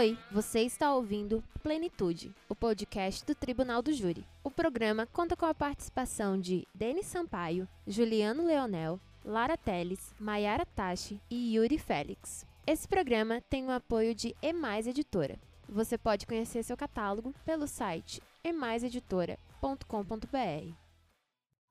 Oi, você está ouvindo Plenitude, o podcast do Tribunal do Júri. O programa conta com a participação de Denis Sampaio, Juliano Leonel, Lara Teles, Maiara Tachi e Yuri Félix. Esse programa tem o apoio de Emais Editora. Você pode conhecer seu catálogo pelo site emaiseditora.com.br.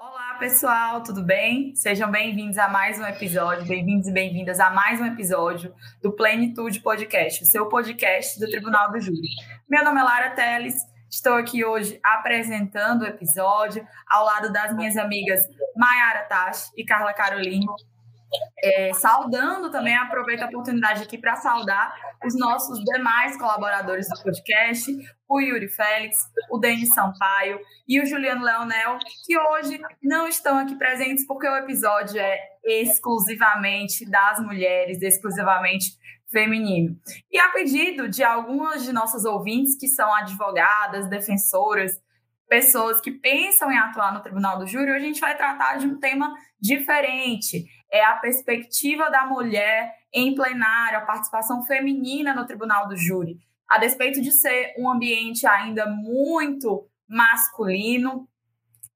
Olá, pessoal, tudo bem? Sejam bem-vindos a mais um episódio, bem-vindos e bem-vindas a mais um episódio do Plenitude Podcast, o seu podcast do Tribunal do Júri. Meu nome é Lara Teles, estou aqui hoje apresentando o episódio ao lado das minhas amigas Mayara Tachi e Carla Caroline. É, saudando também, aproveito a oportunidade aqui para saudar os nossos demais colaboradores do podcast, o Yuri Félix, o Denis Sampaio e o Juliano Leonel, que hoje não estão aqui presentes porque o episódio é exclusivamente das mulheres, exclusivamente feminino. E a pedido de algumas de nossas ouvintes que são advogadas, defensoras, pessoas que pensam em atuar no Tribunal do Júri, a gente vai tratar de um tema diferente. É a perspectiva da mulher em plenário, a participação feminina no Tribunal do Júri. A despeito de ser um ambiente ainda muito masculino,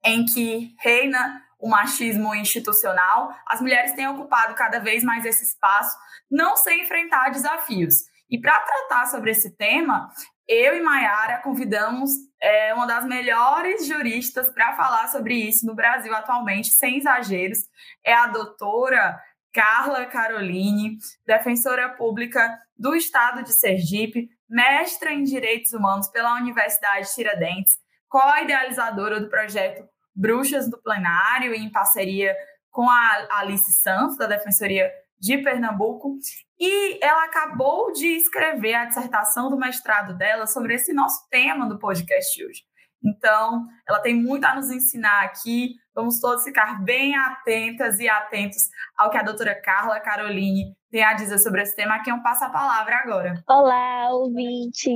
em que reina o machismo institucional, as mulheres têm ocupado cada vez mais esse espaço, não sem enfrentar desafios. E para tratar sobre esse tema, eu e Mayara convidamos é, uma das melhores juristas para falar sobre isso no Brasil atualmente, sem exageros. É a doutora Carla Caroline, defensora pública do Estado de Sergipe, mestra em Direitos Humanos pela Universidade Tiradentes, co-idealizadora do projeto Bruxas do Plenário, em parceria com a Alice Santos, da Defensoria de Pernambuco, e ela acabou de escrever a dissertação do mestrado dela sobre esse nosso tema do podcast hoje. Então, ela tem muito a nos ensinar aqui. Vamos todos ficar bem atentas e atentos ao que a doutora Carla Caroline tem a dizer sobre esse tema. Aqui eu passo a palavra agora. Olá, ouvinte.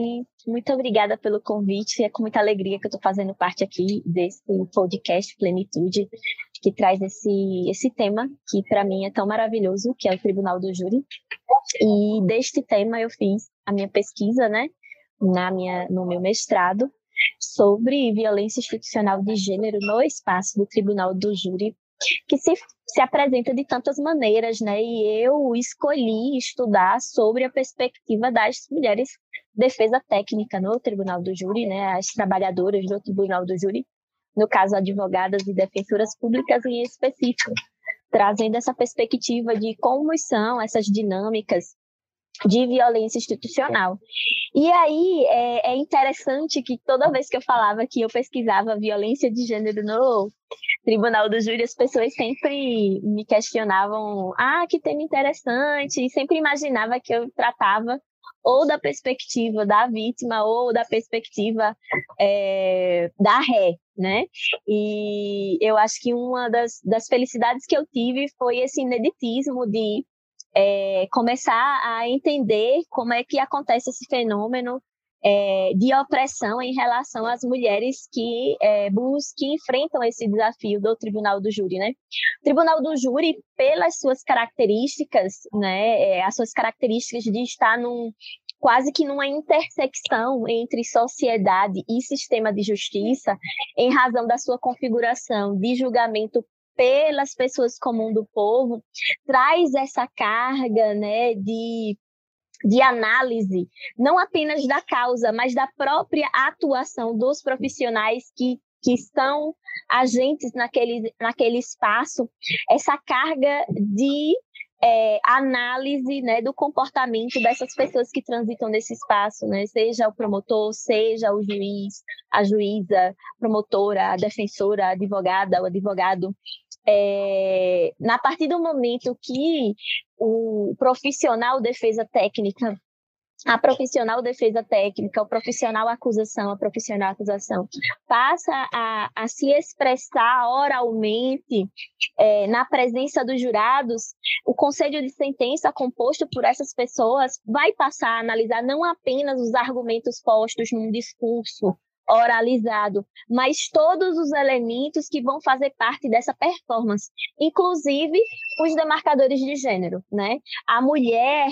Muito obrigada pelo convite. É com muita alegria que eu estou fazendo parte aqui desse podcast Plenitude, que traz esse, esse tema que para mim é tão maravilhoso, que é o Tribunal do Júri. E deste tema eu fiz a minha pesquisa, né, na minha, no meu mestrado, sobre violência institucional de gênero no espaço do Tribunal do Júri, que se, se apresenta de tantas maneiras, né? E eu escolhi estudar sobre a perspectiva das mulheres defesa técnica no Tribunal do Júri, né? As trabalhadoras do Tribunal do Júri, no caso advogadas e defensoras públicas em específico, trazendo essa perspectiva de como são essas dinâmicas de violência institucional. E aí é, é, interessante que toda vez que eu falava que eu pesquisava violência de gênero no Tribunal do Júri, as pessoas sempre me questionavam: ah, que tema interessante, e sempre imaginava que eu tratava ou da perspectiva da vítima ou da perspectiva é, da ré, né? E eu acho que uma das, das felicidades que eu tive foi esse ineditismo de é, começar a entender como é que acontece esse fenômeno é, de opressão em relação às mulheres que é, que enfrentam esse desafio do Tribunal do Júri, né? O Tribunal do Júri, pelas suas características, né, é, as suas características de estar num quase que numa intersecção entre sociedade e sistema de justiça, em razão da sua configuração de julgamento pelas pessoas comum do povo, traz essa carga né, de, de análise, não apenas da causa, mas da própria atuação dos profissionais que, que são agentes naquele, naquele espaço, essa carga de é, análise né, do comportamento dessas pessoas que transitam nesse espaço, né, seja o promotor, seja o juiz, a juíza, promotora, a defensora, a advogada, o advogado, é, na partir do momento que o profissional defesa técnica a profissional defesa técnica, o profissional acusação, a profissional acusação, passa a, a se expressar oralmente é, na presença dos jurados, o conselho de sentença composto por essas pessoas vai passar a analisar não apenas os argumentos postos num discurso oralizado, mas todos os elementos que vão fazer parte dessa performance, inclusive os demarcadores de gênero, né? A mulher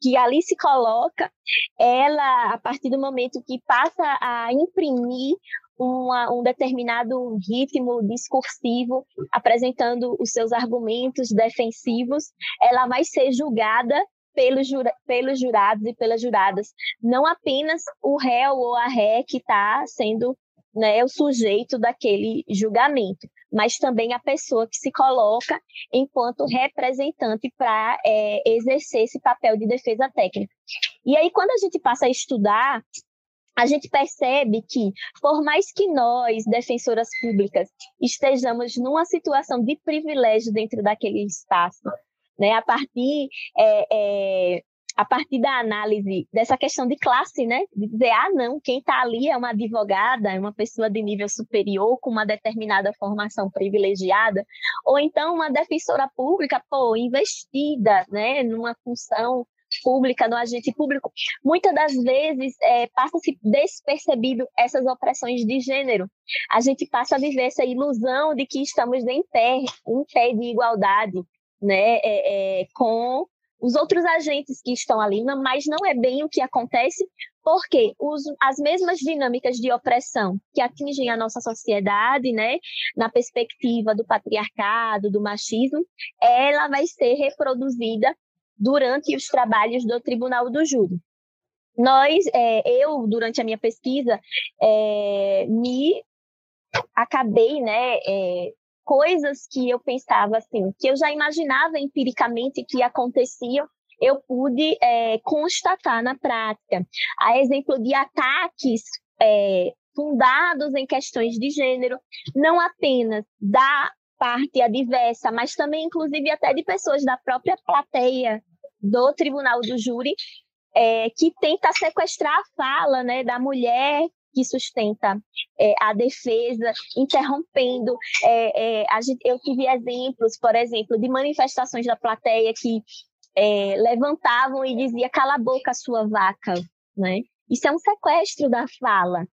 que ali se coloca, ela, a partir do momento que passa a imprimir uma, um determinado ritmo discursivo, apresentando os seus argumentos defensivos, ela vai ser julgada pelos, jura, pelos jurados e pelas juradas, não apenas o réu ou a ré que está sendo né, o sujeito daquele julgamento, mas também a pessoa que se coloca enquanto representante para é, exercer esse papel de defesa técnica. E aí, quando a gente passa a estudar, a gente percebe que, por mais que nós, defensoras públicas, estejamos numa situação de privilégio dentro daquele espaço, né, a partir é, é, a partir da análise dessa questão de classe, né? De dizer, ah, não, quem está ali é uma advogada, é uma pessoa de nível superior, com uma determinada formação privilegiada, ou então uma defensora pública, pô, investida, né, numa função pública, no agente público, muitas das vezes é, passa-se despercebido essas opressões de gênero. A gente passa a viver essa ilusão de que estamos em pé, em pé de igualdade, né, é, é, com os outros agentes que estão ali, mas não é bem o que acontece, porque os, as mesmas dinâmicas de opressão que atingem a nossa sociedade, né, na perspectiva do patriarcado, do machismo, ela vai ser reproduzida durante os trabalhos do Tribunal do Júri. Nós, é, eu, durante a minha pesquisa, é, me acabei, né, é, coisas que eu pensava assim, que eu já imaginava empiricamente que aconteciam, eu pude é, constatar na prática. A exemplo de ataques é, fundados em questões de gênero, não apenas da parte adversa, mas também, inclusive, até de pessoas da própria plateia do tribunal do júri, é, que tenta sequestrar a fala né, da mulher que sustenta é, a defesa, interrompendo. É, é, a gente, eu tive exemplos, por exemplo, de manifestações da plateia que é, levantavam e dizia cala a boca sua vaca, né? Isso é um sequestro da fala.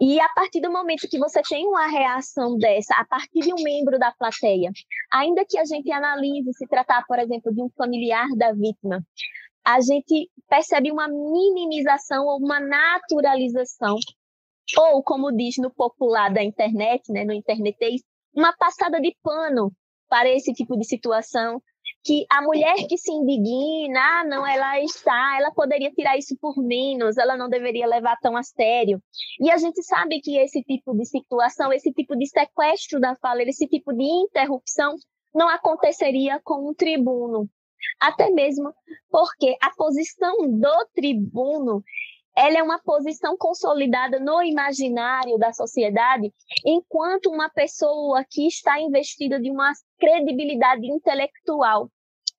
E a partir do momento que você tem uma reação dessa, a partir de um membro da plateia, ainda que a gente analise se tratar, por exemplo, de um familiar da vítima, a gente percebe uma minimização ou uma naturalização ou, como diz no popular da internet, né, no internetês, uma passada de pano para esse tipo de situação, que a mulher que se indigna, ah, não, ela está, ela poderia tirar isso por menos, ela não deveria levar tão a sério. E a gente sabe que esse tipo de situação, esse tipo de sequestro da fala, esse tipo de interrupção não aconteceria com um tribuno. Até mesmo porque a posição do tribuno ela é uma posição consolidada no imaginário da sociedade, enquanto uma pessoa que está investida de uma credibilidade intelectual.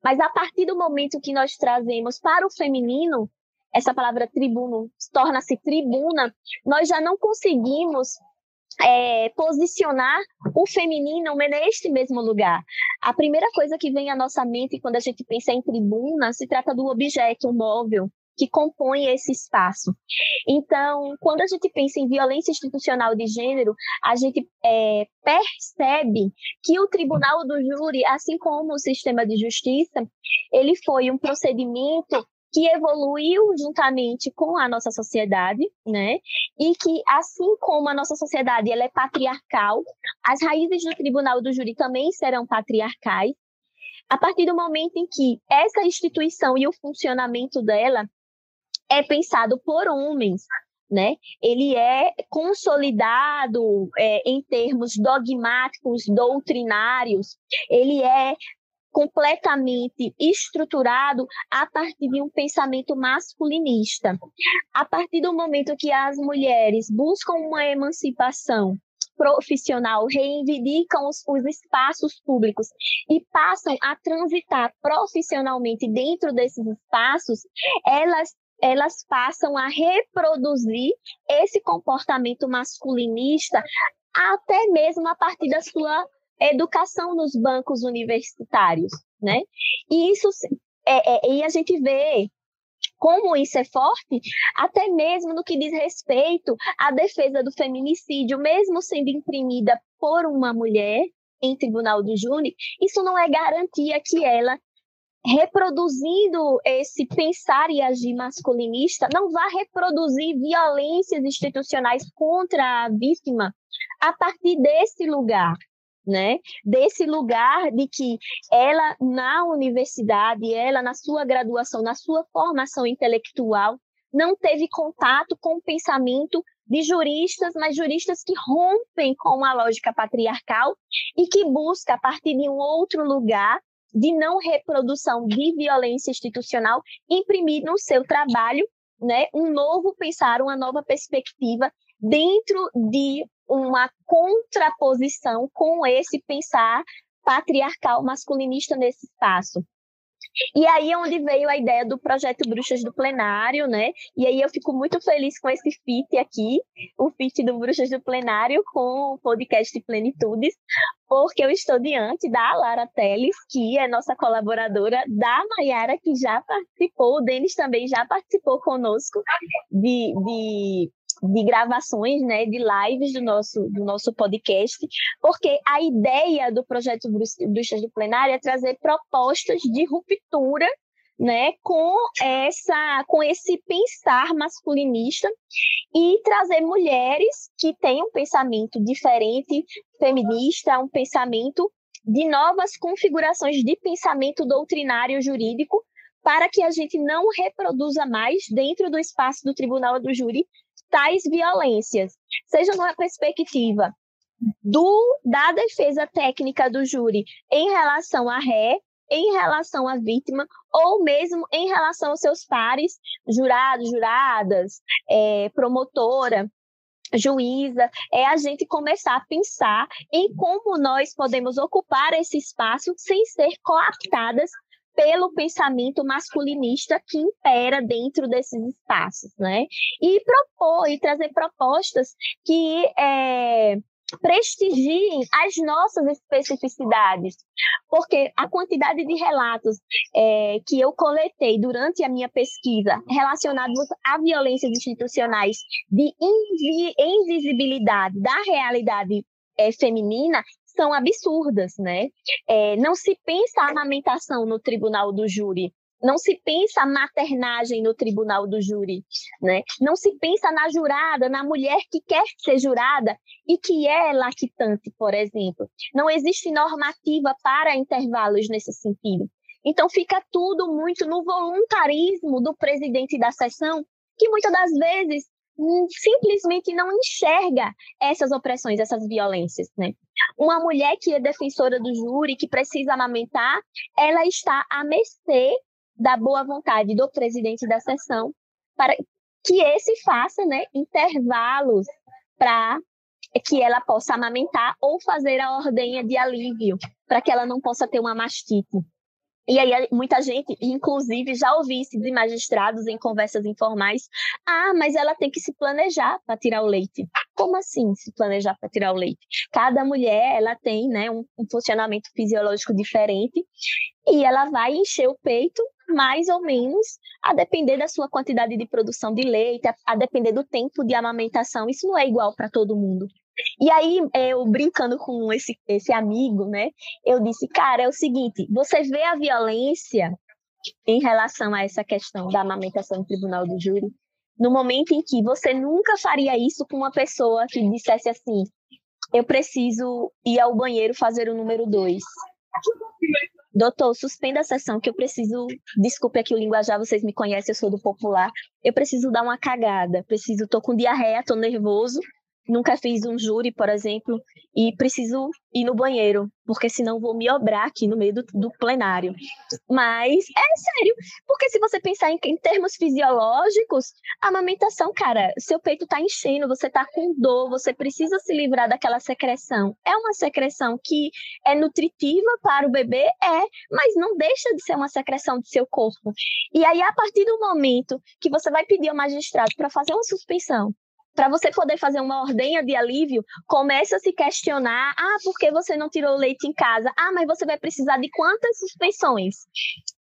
Mas a partir do momento que nós trazemos para o feminino, essa palavra tribuno torna-se tribuna, nós já não conseguimos é, posicionar o feminino neste mesmo lugar. A primeira coisa que vem à nossa mente quando a gente pensa em tribuna se trata do objeto, móvel, que compõe esse espaço. Então, quando a gente pensa em violência institucional de gênero, a gente é, percebe que o tribunal do júri, assim como o sistema de justiça, ele foi um procedimento que evoluiu juntamente com a nossa sociedade, né? E que assim como a nossa sociedade ela é patriarcal, as raízes do tribunal do júri também serão patriarcais. A partir do momento em que essa instituição e o funcionamento dela é pensado por homens, né? Ele é consolidado é, em termos dogmáticos, doutrinários, ele é completamente estruturado a partir de um pensamento masculinista. A partir do momento que as mulheres buscam uma emancipação profissional, reivindicam os, os, espaços públicos e passam a transitar profissionalmente dentro desses espaços, elas elas passam a reproduzir esse comportamento masculinista até mesmo a partir da sua educação nos bancos universitários, né? E isso é, é, e a gente vê como isso é forte, até mesmo no que diz respeito à defesa do feminicídio, mesmo sendo imprimida por uma mulher em tribunal do júri, isso não é garantia que ela reproduzindo esse pensar e agir masculinista, não vá reproduzir violências institucionais contra a vítima a partir desse lugar, né? Desse lugar de que ela na universidade, ela na sua graduação, na sua formação intelectual, não teve contato com o pensamento de juristas, mas juristas que rompem com a lógica patriarcal e que busca a partir de um outro lugar de não reprodução de violência institucional, imprimir no seu trabalho né, um novo pensar, uma nova perspectiva dentro de uma contraposição com esse pensar patriarcal masculinista nesse espaço. E aí é onde veio a ideia do projeto Bruxas do Plenário, né? E aí eu fico muito feliz com esse fit aqui, o fit do Bruxas do Plenário com o podcast Plenitudes, porque eu estou diante da Lara Teles, que é nossa colaboradora, da Maiara, que já participou, o Denis também já participou conosco de, de de gravações, né, de lives do nosso, do nosso podcast, porque a ideia do projeto Bruxas do Plenário é trazer propostas de ruptura né, com essa com esse pensar masculinista e trazer mulheres que têm um pensamento diferente, feminista, um pensamento de novas configurações de pensamento doutrinário jurídico para que a gente não reproduza mais dentro do espaço do tribunal do júri tais violências, seja numa perspectiva do, da defesa técnica do júri em relação à ré, em relação à vítima, ou mesmo em relação aos seus pares, jurados, juradas, é, promotora, juíza, é a gente começar a pensar em como nós podemos ocupar esse espaço sem ser coaptadas pelo pensamento masculinista que impera dentro desses espaços, né? E propor e trazer propostas que é, prestigiem as nossas especificidades, porque a quantidade de relatos é, que eu coletei durante a minha pesquisa relacionados a violências institucionais de invisibilidade da realidade é, feminina são absurdas, né? É, não se pensa a amamentação no tribunal do júri, não se pensa a maternagem no tribunal do júri, né? Não se pensa na jurada, na mulher que quer ser jurada e que é lactante, por exemplo. Não existe normativa para intervalos nesse sentido. Então fica tudo muito no voluntarismo do presidente da sessão, que muitas das vezes simplesmente não enxerga essas opressões, essas violências, né? Uma mulher que é defensora do júri, que precisa amamentar, ela está à mercê da boa vontade do presidente da sessão para que esse faça né, intervalos para que ela possa amamentar ou fazer a ordenha de alívio, para que ela não possa ter uma mastite. E aí muita gente, inclusive, já ouvi isso de magistrados em conversas informais. Ah, mas ela tem que se planejar para tirar o leite. Como assim se planejar para tirar o leite? Cada mulher ela tem né, um, um funcionamento fisiológico diferente e ela vai encher o peito mais ou menos, a depender da sua quantidade de produção de leite, a, a depender do tempo de amamentação. Isso não é igual para todo mundo. E aí, eu brincando com esse, esse amigo, né? Eu disse, cara, é o seguinte: você vê a violência em relação a essa questão da amamentação no tribunal do júri, no momento em que você nunca faria isso com uma pessoa que dissesse assim: eu preciso ir ao banheiro fazer o número dois. Doutor, suspenda a sessão que eu preciso. Desculpe aqui o linguajar, vocês me conhecem, eu sou do popular. Eu preciso dar uma cagada. Preciso, tô com diarreia, tô nervoso nunca fiz um júri, por exemplo, e preciso ir no banheiro, porque senão vou me obrar aqui no meio do, do plenário. Mas é sério, porque se você pensar em, em, termos fisiológicos, a amamentação, cara, seu peito tá enchendo, você tá com dor, você precisa se livrar daquela secreção. É uma secreção que é nutritiva para o bebê? É, mas não deixa de ser uma secreção do seu corpo. E aí, a partir do momento que você vai pedir ao magistrado para fazer uma suspensão, para você poder fazer uma ordenha de alívio, começa a se questionar: ah, por que você não tirou leite em casa? Ah, mas você vai precisar de quantas suspensões?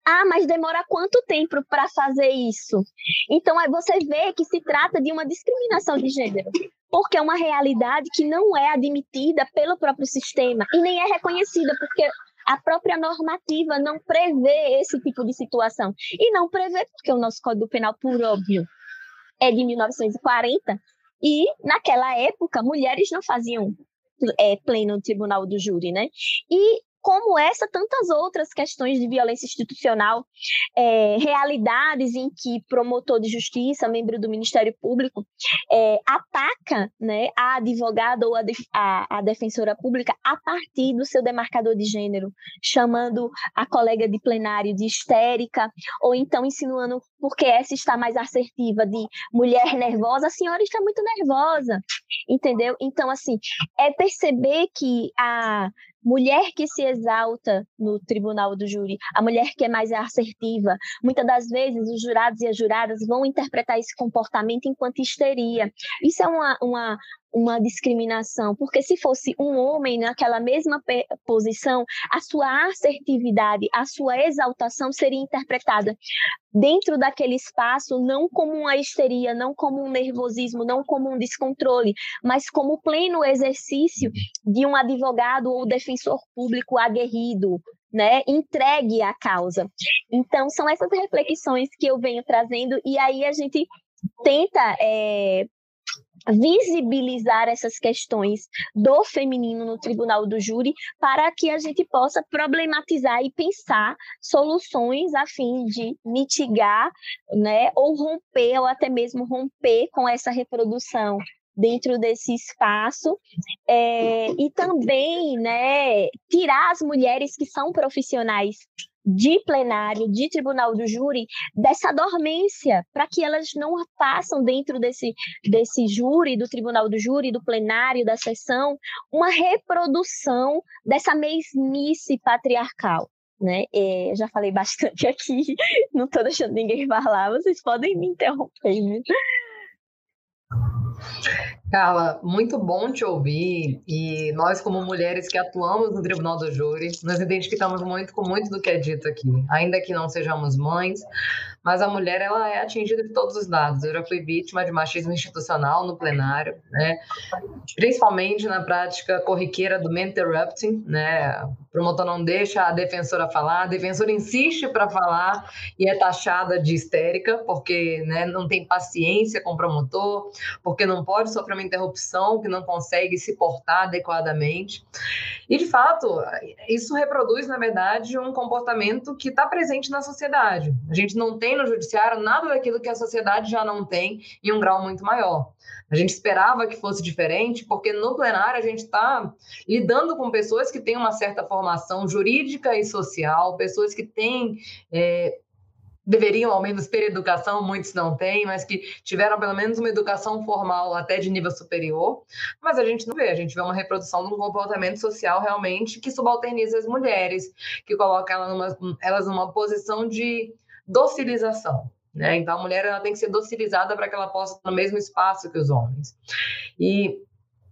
Ah, mas demora quanto tempo para fazer isso? Então, aí você vê que se trata de uma discriminação de gênero, porque é uma realidade que não é admitida pelo próprio sistema e nem é reconhecida, porque a própria normativa não prevê esse tipo de situação. E não prevê porque o nosso Código Penal, por óbvio, é de 1940, e naquela época mulheres não faziam é, pleno tribunal do júri, né? E como essa, tantas outras questões de violência institucional, é, realidades em que promotor de justiça, membro do Ministério Público, é, ataca né, a advogada ou a, a, a, defensora pública a partir do seu demarcador de gênero, chamando a colega de plenário de histérica, ou então insinuando porque essa está mais assertiva de mulher nervosa, a senhora está muito nervosa, entendeu? Então, assim, é perceber que a mulher que se exalta no tribunal do júri, a mulher que é mais assertiva. Muitas das vezes os jurados e as juradas vão interpretar esse comportamento enquanto histeria. Isso é uma, uma, uma discriminação, porque se fosse um homem naquela mesma posição, a sua assertividade, a sua exaltação seria interpretada dentro daquele espaço não como uma histeria, não como um nervosismo, não como um descontrole, mas como pleno exercício de um advogado ou defensor público aguerrido, né, entregue à causa. Então, são essas reflexões que eu venho trazendo, e aí a gente tenta é, visibilizar essas questões do feminino no tribunal do júri para que a gente possa problematizar e pensar soluções a fim de mitigar, né, ou romper ou até mesmo romper com essa reprodução dentro desse espaço. É, e também né, tirar as mulheres que são profissionais de plenário, de tribunal do júri, dessa dormência, para que elas não façam dentro desse, desse júri, do tribunal do júri, do plenário, da sessão, uma reprodução dessa mesmice patriarcal. Né? É, já falei bastante aqui, não estou deixando ninguém falar, vocês podem me interromper. Carla, muito bom te ouvir. E nós como mulheres que atuamos no Tribunal do Júri, nos identificamos muito com muito do que é dito aqui, ainda que não sejamos mães, mas a mulher ela é atingida de todos os lados. Eu já fui vítima de machismo institucional no plenário, né? Principalmente na prática corriqueira do interrupting, né? O promotor não deixa a defensora falar, a defensora insiste para falar e é taxada de histérica porque, né, não tem paciência com o promotor, porque não pode sofrer uma interrupção, que não consegue se portar adequadamente. E de fato, isso reproduz, na verdade, um comportamento que está presente na sociedade. A gente não tem tem no judiciário nada daquilo que a sociedade já não tem em um grau muito maior. A gente esperava que fosse diferente, porque no plenário a gente está lidando com pessoas que têm uma certa formação jurídica e social, pessoas que têm é, deveriam ao menos ter educação, muitos não têm, mas que tiveram pelo menos uma educação formal até de nível superior, mas a gente não vê, a gente vê uma reprodução de um comportamento social realmente que subalterniza as mulheres, que coloca elas numa, elas numa posição de docilização. Né? Então, a mulher ela tem que ser docilizada para que ela possa estar no mesmo espaço que os homens. E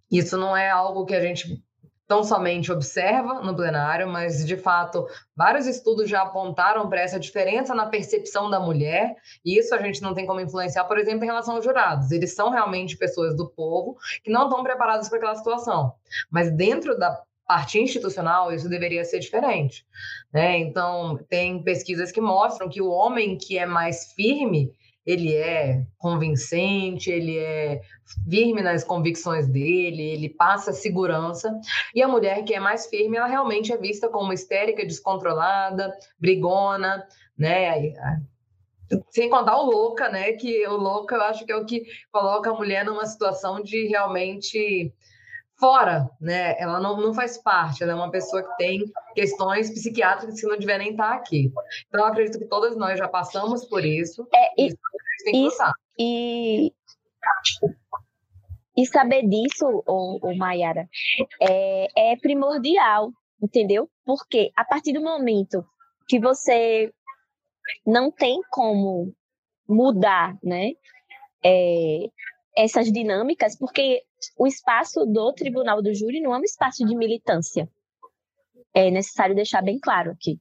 isso não é algo que a gente tão somente observa no plenário, mas de fato vários estudos já apontaram para essa diferença na percepção da mulher, e isso a gente não tem como influenciar, por exemplo, em relação aos jurados. Eles são realmente pessoas do povo que não estão preparadas para aquela situação. Mas dentro da parte institucional, isso deveria ser diferente. Né? Então, tem pesquisas que mostram que o homem que é mais firme, ele é convincente, ele é firme nas convicções dele, ele passa segurança. E a mulher que é mais firme, ela realmente é vista como histérica, descontrolada, brigona, né? Sem contar o louca, né? Que o louca eu acho que é o que coloca a mulher numa situação de realmente fora, né? Ela não, não faz parte, ela é uma pessoa que tem questões psiquiátricas que não devem nem estar aqui. Então, eu acredito que todas nós já passamos por isso. É, e, isso, e, e, saber disso, o, o Mayara, é, é primordial, entendeu? Porque a partir do momento que você não tem como mudar, né? É, essas dinâmicas, porque o espaço do tribunal do júri não é um espaço de militância. É necessário deixar bem claro aqui.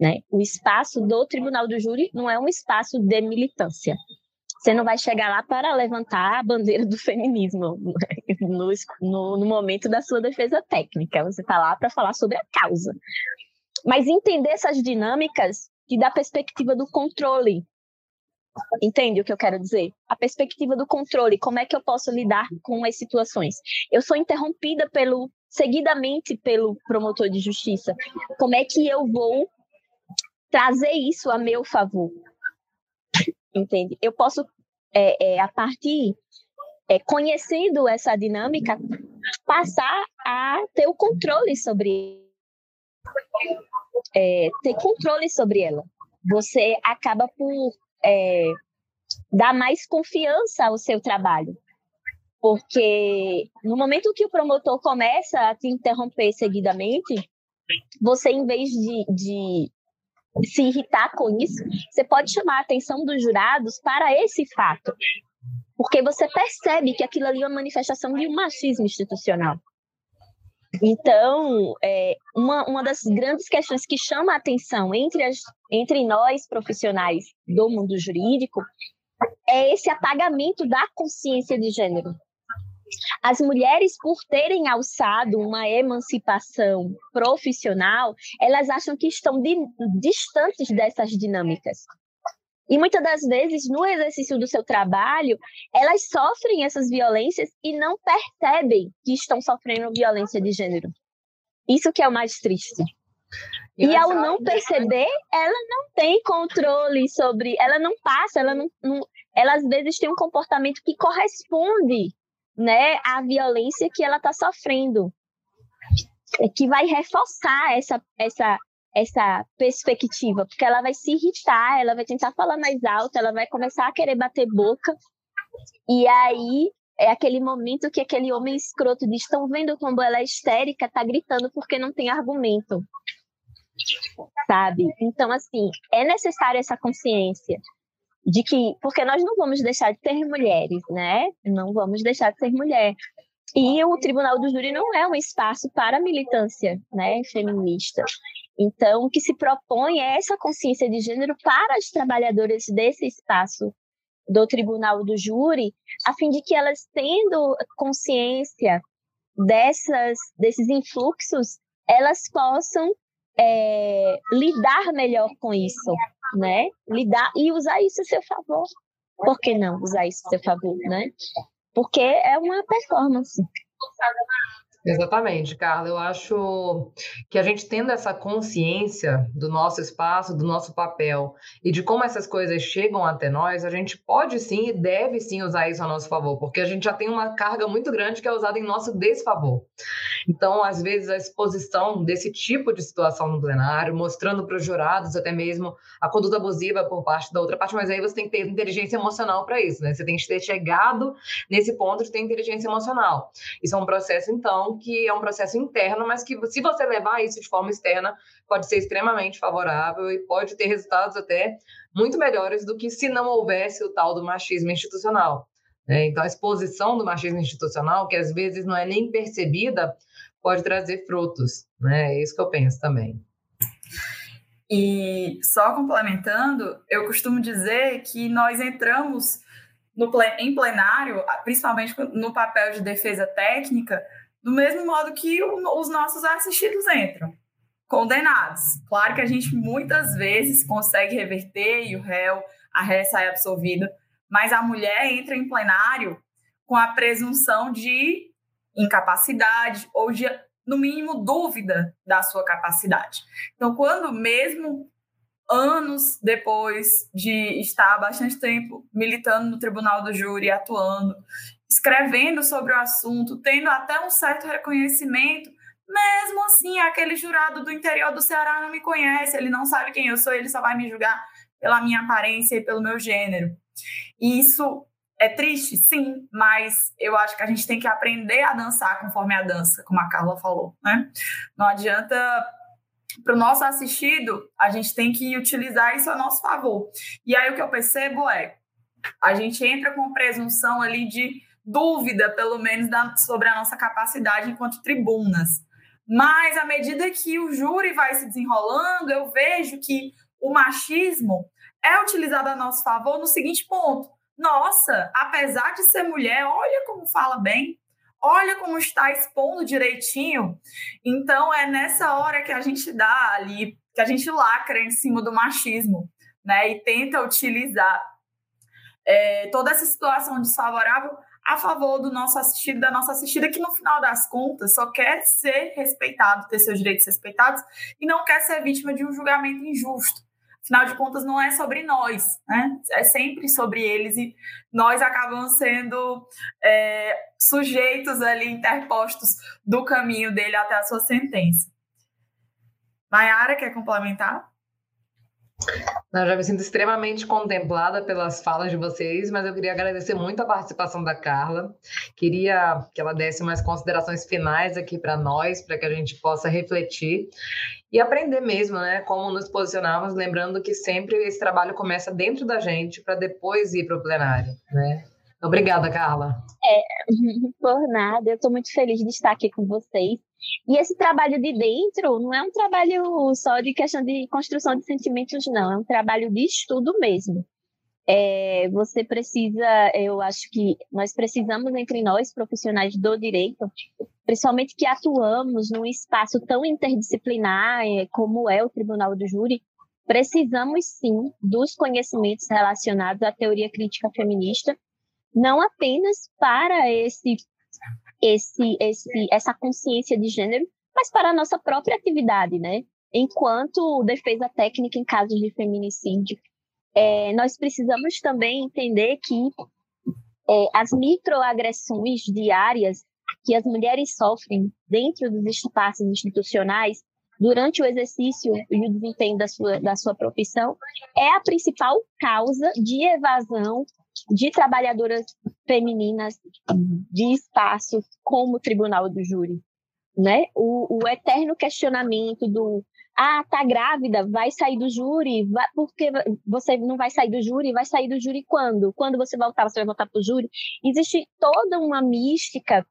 Né? O espaço do tribunal do júri não é um espaço de militância. Você não vai chegar lá para levantar a bandeira do feminismo né? no, no, no momento da sua defesa técnica. Você está lá para falar sobre a causa. mas entender essas dinâmicas e da perspectiva do controle. Entende o que eu quero dizer? A perspectiva do controle, como é que eu posso lidar com as situações? Eu sou interrompida pelo seguidamente pelo promotor de justiça. Como é que eu vou trazer isso a meu favor? Entende? Eu posso, é, é, a partir, é, conhecendo essa dinâmica, passar a ter o controle sobre é, ter controle sobre ela. Você acaba por é, dar mais confiança ao seu trabalho. Porque no momento que o promotor começa a te interromper seguidamente, você, em vez de, de se irritar com isso, você pode chamar a atenção dos jurados para esse fato. Porque você percebe que aquilo ali é uma manifestação de um machismo institucional. Então, é, uma, uma das grandes questões que chama a atenção entre, as, entre nós, profissionais do mundo jurídico, é esse apagamento da consciência de gênero. As mulheres, por terem alçado uma emancipação profissional, elas acham que estão de, distantes dessas dinâmicas. E muitas das vezes, no exercício do seu trabalho, elas sofrem essas violências e não percebem que estão sofrendo violência de gênero. Isso que é o mais triste. E, e ao não perceber, ela não tem controle sobre, ela não passa, ela não, não, ela às vezes tem um comportamento que corresponde, né, à violência que ela está sofrendo, que vai reforçar essa essa essa perspectiva, porque ela vai se irritar, ela vai tentar falar mais alto, ela vai começar a querer bater boca. E aí é aquele momento que aquele homem escroto diz: estão vendo como ela é histérica, tá gritando porque não tem argumento. Sabe? Então, assim, é necessário essa consciência de que, porque nós não vamos deixar de ser mulheres, né? Não vamos deixar de ser mulher. E o Tribunal do Júri não é um espaço para militância né, feminista. Então, o que se propõe é essa consciência de gênero para as trabalhadoras desse espaço do Tribunal do Júri, a fim de que elas, tendo consciência dessas, desses influxos, elas possam é, lidar melhor com isso, né? Lidar e usar isso a seu favor. Por que não usar isso a seu favor, né? Porque é uma performance. Exatamente, Carla. Eu acho que a gente tendo essa consciência do nosso espaço, do nosso papel e de como essas coisas chegam até nós, a gente pode sim e deve sim usar isso a nosso favor, porque a gente já tem uma carga muito grande que é usada em nosso desfavor. Então, às vezes, a exposição desse tipo de situação no plenário, mostrando para os jurados até mesmo a conduta abusiva por parte da outra parte, mas aí você tem que ter inteligência emocional para isso, né? Você tem que ter chegado nesse ponto de ter inteligência emocional. Isso é um processo, então, que é um processo interno, mas que se você levar isso de forma externa, pode ser extremamente favorável e pode ter resultados até muito melhores do que se não houvesse o tal do machismo institucional. Né? Então, a exposição do machismo institucional, que às vezes não é nem percebida, pode trazer frutos. Né? É isso que eu penso também. E só complementando, eu costumo dizer que nós entramos no, em plenário, principalmente no papel de defesa técnica, do mesmo modo que o, os nossos assistidos entram, condenados. Claro que a gente muitas vezes consegue reverter e o réu, a ré sai absolvida, mas a mulher entra em plenário com a presunção de incapacidade ou de, no mínimo, dúvida da sua capacidade. Então, quando mesmo anos depois de estar bastante tempo militando no tribunal do júri, atuando, escrevendo sobre o assunto, tendo até um certo reconhecimento, mesmo assim, aquele jurado do interior do Ceará não me conhece, ele não sabe quem eu sou, ele só vai me julgar pela minha aparência e pelo meu gênero. E isso é triste, sim, mas eu acho que a gente tem que aprender a dançar conforme a dança, como a Carla falou, né? Não adianta para o nosso assistido, a gente tem que utilizar isso a nosso favor. E aí o que eu percebo é, a gente entra com presunção ali de dúvida, pelo menos, da, sobre a nossa capacidade enquanto tribunas. Mas à medida que o júri vai se desenrolando, eu vejo que o machismo é utilizado a nosso favor no seguinte ponto: nossa, apesar de ser mulher, olha como fala bem, olha como está expondo direitinho. Então é nessa hora que a gente dá ali, que a gente lacra em cima do machismo, né? E tenta utilizar é, toda essa situação desfavorável a favor do nosso assistido, da nossa assistida, que no final das contas só quer ser respeitado, ter seus direitos respeitados e não quer ser vítima de um julgamento injusto. Afinal de contas, não é sobre nós, né? É sempre sobre eles e nós acabamos sendo é, sujeitos ali, interpostos do caminho dele até a sua sentença. Mayara, quer complementar? Eu já me sinto extremamente contemplada pelas falas de vocês, mas eu queria agradecer muito a participação da Carla. Queria que ela desse umas considerações finais aqui para nós, para que a gente possa refletir e aprender mesmo, né, como nos posicionarmos, lembrando que sempre esse trabalho começa dentro da gente para depois ir para o plenário, né? Obrigada, Carla. É, por nada, eu estou muito feliz de estar aqui com vocês. E esse trabalho de dentro não é um trabalho só de questão de construção de sentimentos, não. É um trabalho de estudo mesmo. É, você precisa, eu acho que nós precisamos entre nós, profissionais do direito, principalmente que atuamos num espaço tão interdisciplinar é, como é o Tribunal do Júri, precisamos sim dos conhecimentos relacionados à teoria crítica feminista, não apenas para esse esse, esse, essa consciência de gênero, mas para a nossa própria atividade, né? Enquanto defesa técnica em casos de feminicídio, é, nós precisamos também entender que é, as microagressões diárias que as mulheres sofrem dentro dos espaços institucionais durante o exercício e o desempenho da sua, da sua profissão é a principal causa de evasão de trabalhadoras femininas de espaços como o Tribunal do Júri, né? O, o eterno questionamento do ah, tá grávida, vai sair do júri, vai, porque você não vai sair do júri, vai sair do júri quando? Quando você voltar, você vai voltar para o júri? Existe toda uma mística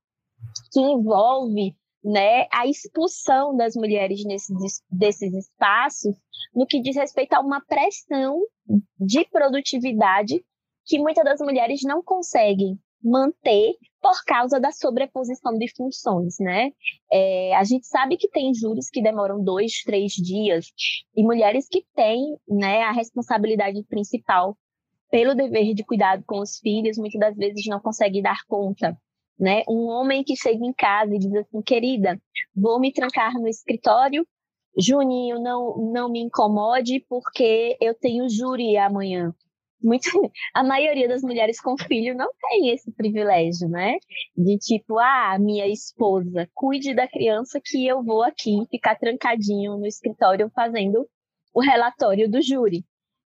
que envolve né, a expulsão das mulheres nesses, desses espaços no que diz respeito a uma pressão de produtividade que muitas das mulheres não conseguem manter por causa da sobreposição de funções, né? É, a gente sabe que tem júris que demoram dois, três dias e mulheres que têm, né, a responsabilidade principal pelo dever de cuidado com os filhos, muitas das vezes não conseguem dar conta, né? Um homem que chega em casa e diz assim, querida, vou me trancar no escritório, Juninho, não, não me incomode porque eu tenho júri amanhã muito, a maioria das mulheres com filho não tem esse privilégio, né? De tipo, ah, minha esposa, cuide da criança que eu vou aqui ficar trancadinho no escritório fazendo o relatório do júri.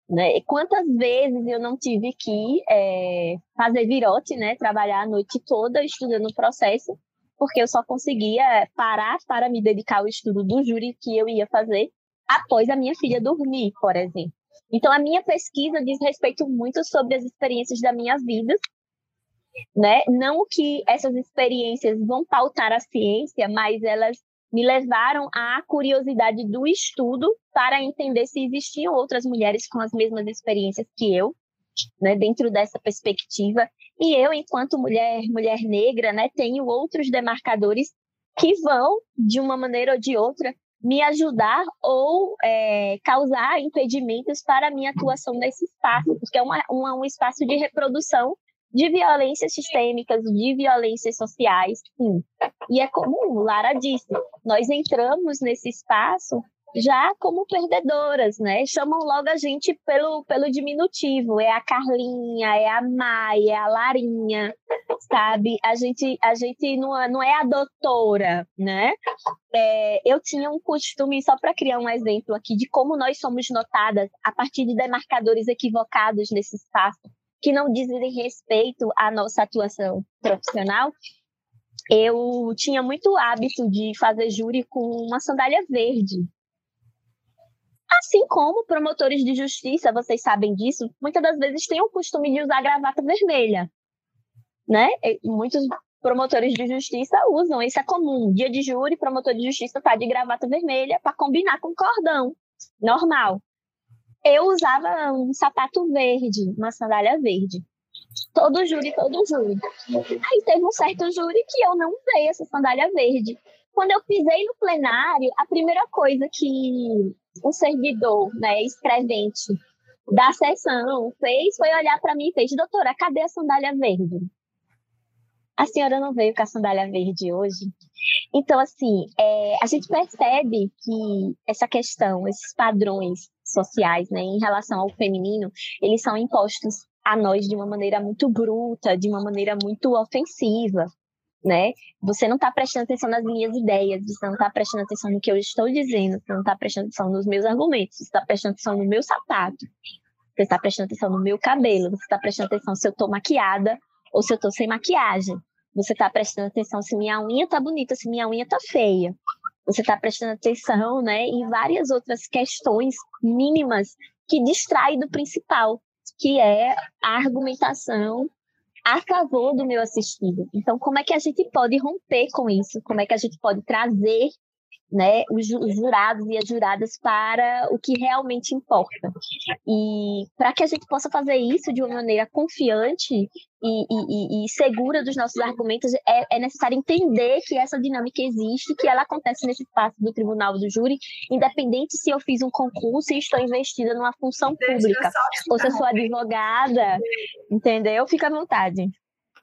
Né? Quantas vezes eu não tive que é, fazer virote, né? Trabalhar a noite toda estudando o processo, porque eu só conseguia parar para me dedicar ao estudo do júri que eu ia fazer após a minha filha dormir, por exemplo. Então, a minha pesquisa diz respeito muito sobre as experiências da minha vida, né? Não que essas experiências vão pautar a ciência, mas elas me levaram à curiosidade do estudo para entender se existiam outras mulheres com as mesmas experiências que eu, né, dentro dessa perspectiva. E eu, enquanto mulher, mulher negra, né, tenho outros demarcadores que vão, de uma maneira ou de outra, me ajudar ou é, causar impedimentos para a minha atuação nesse espaço, porque é uma, uma, um espaço de reprodução de violências sistêmicas, de violências sociais, sim. E é como Lara disse, nós entramos nesse espaço já como perdedoras, né? Chamam logo a gente pelo, pelo diminutivo. É a Carlinha, é a Maia, é a Larinha, sabe? A gente, a gente não, não é a doutora, né? É, eu tinha um costume, só para criar um exemplo aqui, de como nós somos notadas a partir de demarcadores equivocados nesse espaço, que não dizem respeito à nossa atuação profissional. Eu tinha muito hábito de fazer júri com uma sandália verde, Assim como promotores de justiça, vocês sabem disso, muitas das vezes têm o costume de usar gravata vermelha. Né? Muitos promotores de justiça usam, isso é comum. Dia de júri, promotor de justiça está de gravata vermelha para combinar com cordão. Normal. Eu usava um sapato verde, uma sandália verde. Todo júri, todo júri. Aí teve um certo júri que eu não usei essa sandália verde. Quando eu pisei no plenário, a primeira coisa que o servidor, né, escrevente da sessão fez foi olhar para mim e fez: Doutora, cadê a sandália verde? A senhora não veio com a sandália verde hoje? Então, assim, é, a gente percebe que essa questão, esses padrões sociais, né, em relação ao feminino, eles são impostos a nós de uma maneira muito bruta, de uma maneira muito ofensiva, né? Você não está prestando atenção nas minhas ideias, você não está prestando atenção no que eu estou dizendo, você não está prestando atenção nos meus argumentos, você está prestando atenção no meu sapato, você está prestando atenção no meu cabelo, você está prestando atenção se eu estou maquiada ou se eu estou sem maquiagem. Você está prestando atenção se minha unha está bonita, se minha unha está feia. Você está prestando atenção, né, em várias outras questões mínimas que distraem do principal, que é a argumentação a favor do meu assistido. Então, como é que a gente pode romper com isso? Como é que a gente pode trazer né, os jurados e as juradas para o que realmente importa. E para que a gente possa fazer isso de uma maneira confiante e, e, e segura dos nossos argumentos, é, é, necessário entender que essa dinâmica existe, que ela acontece nesse espaço do tribunal do júri, independente se eu fiz um concurso e estou investida numa função pública, ou se eu sou advogada, entendeu? Fica à vontade.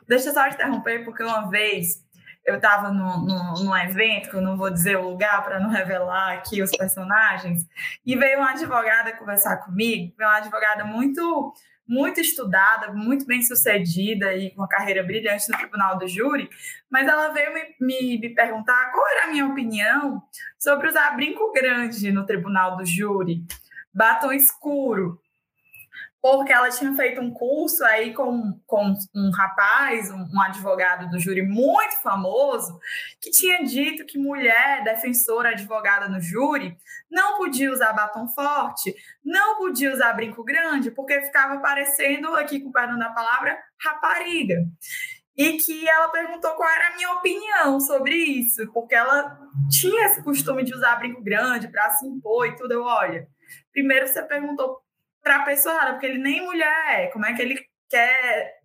Deixa eu só te interromper, porque uma vez eu estava num, evento, que eu não vou dizer o lugar para não revelar aqui os personagens, e veio uma advogada conversar comigo, veio uma advogada muito muito estudada, muito bem sucedida e com uma carreira brilhante no Tribunal do Júri, mas ela veio me, me, me perguntar qual era a minha opinião sobre usar brinco grande no Tribunal do Júri, batom escuro, porque ela tinha feito um curso aí com, com um rapaz, um, um, advogado do júri muito famoso, que tinha dito que mulher defensora advogada no júri não podia usar batom forte, não podia usar brinco grande, porque ficava parecendo, aqui com o perdão da palavra, rapariga. E que ela perguntou qual era a minha opinião sobre isso, porque ela tinha esse costume de usar brinco grande para se impor e tudo. Eu, olha, primeiro você perguntou para a pessoa errada, porque ele nem mulher é. Como é que ele quer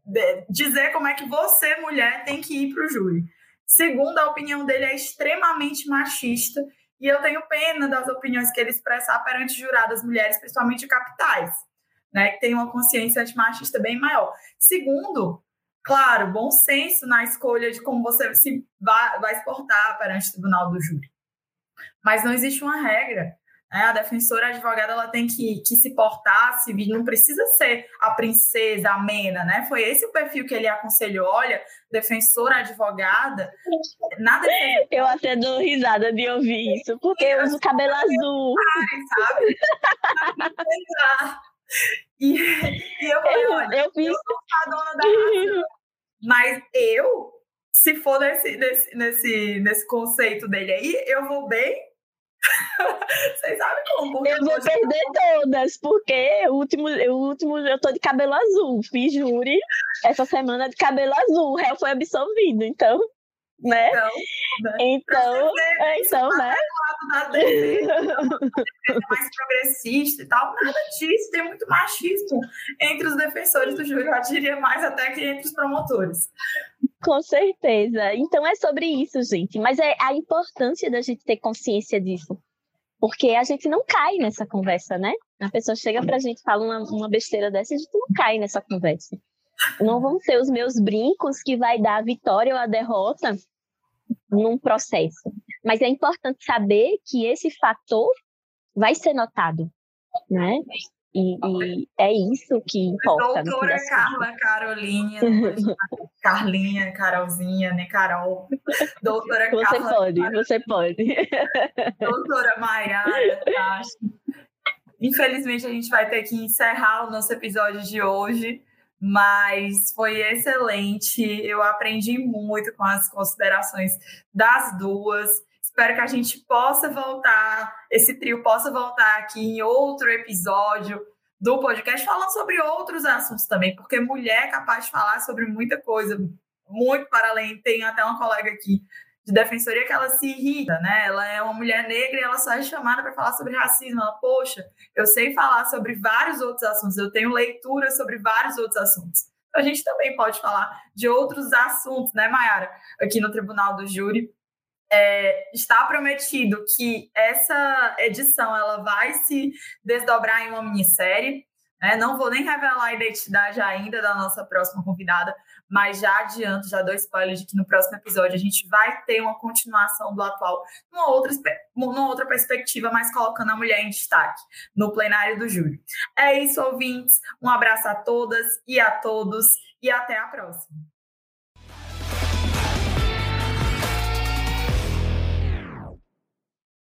dizer como é que você, mulher, tem que ir para o júri? Segundo, a opinião dele é extremamente machista e eu tenho pena das opiniões que ele expressa perante juradas mulheres, principalmente capitais, né, que tem uma consciência antimachista bem maior. Segundo, claro, bom senso na escolha de como você se vai, vai se portar perante o tribunal do júri. Mas não existe uma regra né? A defensora, a advogada, ela tem que, que se portar, se não precisa ser a princesa, a mena, né? Foi esse o perfil que ele aconselhou. Olha, defensora, advogada, nada. Eu até dou risada de ouvir isso, porque eu uso cabelo azul. Ai, sabe? e, e eu falei, olha, eu, fiz... eu sou a dona da mas eu, se for nesse, nesse, nesse, nesse conceito dele aí, eu vou bem vocês sabem como? Eu vou perder todas, porque o último, o último eu tô de cabelo azul. Fiz júri essa semana de cabelo azul. O réu foi absolvido, então. Né? Então, né? então, é, então né? mais progressista e tal, nada disso, tem muito machismo entre os defensores do júri, eu diria mais até que entre os promotores. Com certeza. Então é sobre isso, gente. Mas é a importância da gente ter consciência disso. Porque a gente não cai nessa conversa, né? A pessoa chega pra gente, fala uma, uma besteira dessa, a gente não cai nessa conversa. Não vão ser os meus brincos que vai dar a vitória ou a derrota num processo. Mas é importante saber que esse fator vai ser notado, né? E, e, é isso que importa. Doutora Carla Carolinha, Carlinha, Carolzinha, né, Carol? Doutora você Carla. Pode, você pode, Doutora Maiara, acho. Infelizmente, a gente vai ter que encerrar o nosso episódio de hoje, mas foi excelente. Eu aprendi muito com as considerações das duas. Espero que a gente possa voltar, esse trio possa voltar aqui em outro episódio do podcast, falando sobre outros assuntos também, porque mulher é capaz de falar sobre muita coisa, muito para além. Tem até uma colega aqui de defensoria que ela se irrita, né? Ela é uma mulher negra e ela só é chamada para falar sobre racismo. Ela, poxa, eu sei falar sobre vários outros assuntos, eu tenho leitura sobre vários outros assuntos. a gente também pode falar de outros assuntos, né, Mayara? Aqui no Tribunal do Júri. É, está prometido que essa edição ela vai se desdobrar em uma minissérie. Né? Não vou nem revelar a identidade ainda da nossa próxima convidada, mas já adianto, já dou spoiler de que no próximo episódio a gente vai ter uma continuação do atual, numa outra, numa outra perspectiva, mas colocando a mulher em destaque no plenário do júri. É isso, ouvintes. Um abraço a todas e a todos e até a próxima.